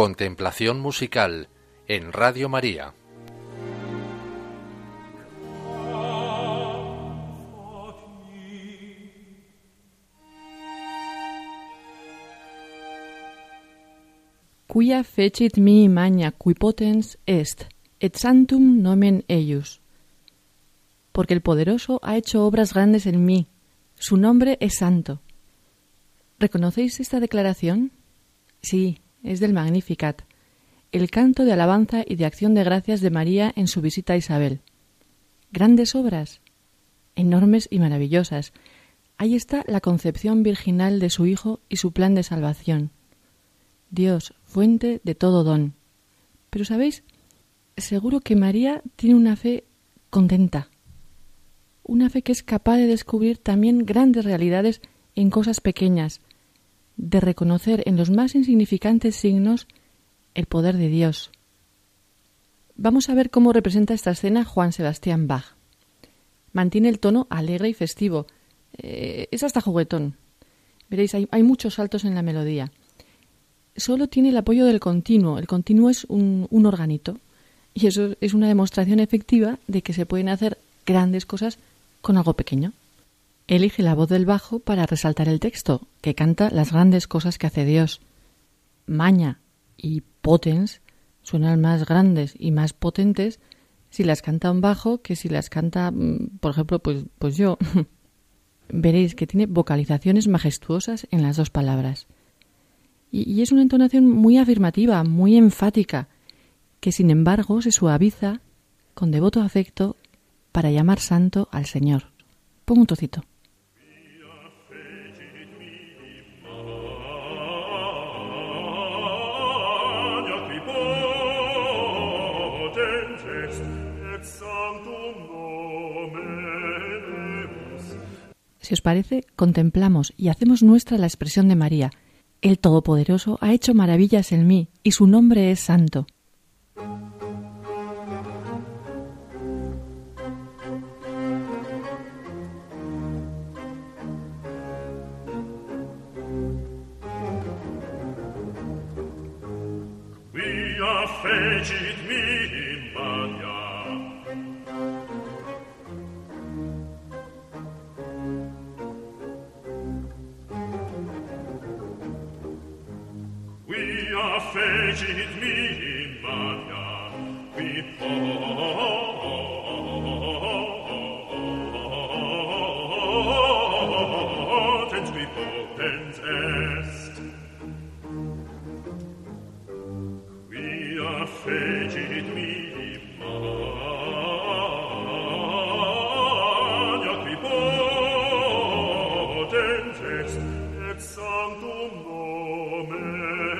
Contemplación musical en Radio María. Quia fecit mi magna qui potens est, et santum nomen eius. Porque el poderoso ha hecho obras grandes en mí, su nombre es santo. ¿Reconocéis esta declaración? Sí, es del Magnificat, el canto de alabanza y de acción de gracias de María en su visita a Isabel. Grandes obras, enormes y maravillosas. Ahí está la concepción virginal de su Hijo y su plan de salvación. Dios, fuente de todo don. Pero sabéis, seguro que María tiene una fe contenta, una fe que es capaz de descubrir también grandes realidades en cosas pequeñas, de reconocer en los más insignificantes signos el poder de Dios. Vamos a ver cómo representa esta escena Juan Sebastián Bach. Mantiene el tono alegre y festivo. Eh, es hasta juguetón. Veréis, hay, hay, muchos saltos en la melodía. Solo tiene el apoyo del continuo. El continuo es un, un organito. Y eso es una demostración efectiva de que se pueden hacer grandes cosas con algo pequeño. Elige la voz del bajo para resaltar el texto, que canta las grandes cosas que hace Dios. Maña y potens suenan más grandes y más potentes si las canta un bajo que si las canta, mm, por ejemplo, pues, pues yo. Veréis que tiene vocalizaciones majestuosas en las dos palabras. Y, es una entonación muy afirmativa, muy enfática, que sin embargo se suaviza con devoto afecto para llamar santo al Señor. Pongo un trocito. Si os parece, contemplamos y hacemos nuestra la expresión de María. El Todopoderoso ha hecho maravillas en mí, y su nombre es santo. fecit Quia fecit mi magna qui potens qui potens est. Quia fecit mi magna qui potens est et sanctum nomen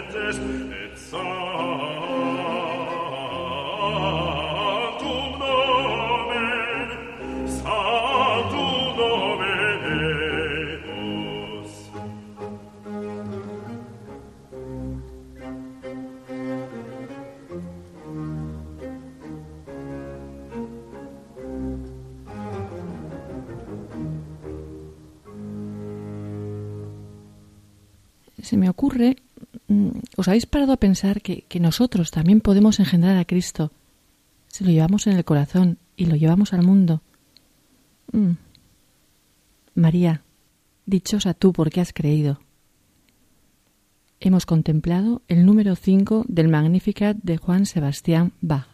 Se me ocurre, ¿os habéis parado a pensar que, que nosotros también podemos engendrar a Cristo si lo llevamos en el corazón y lo llevamos al mundo? Mm. María, dichosa tú porque has creído. Hemos contemplado el número 5 del Magnificat de Juan Sebastián Bach.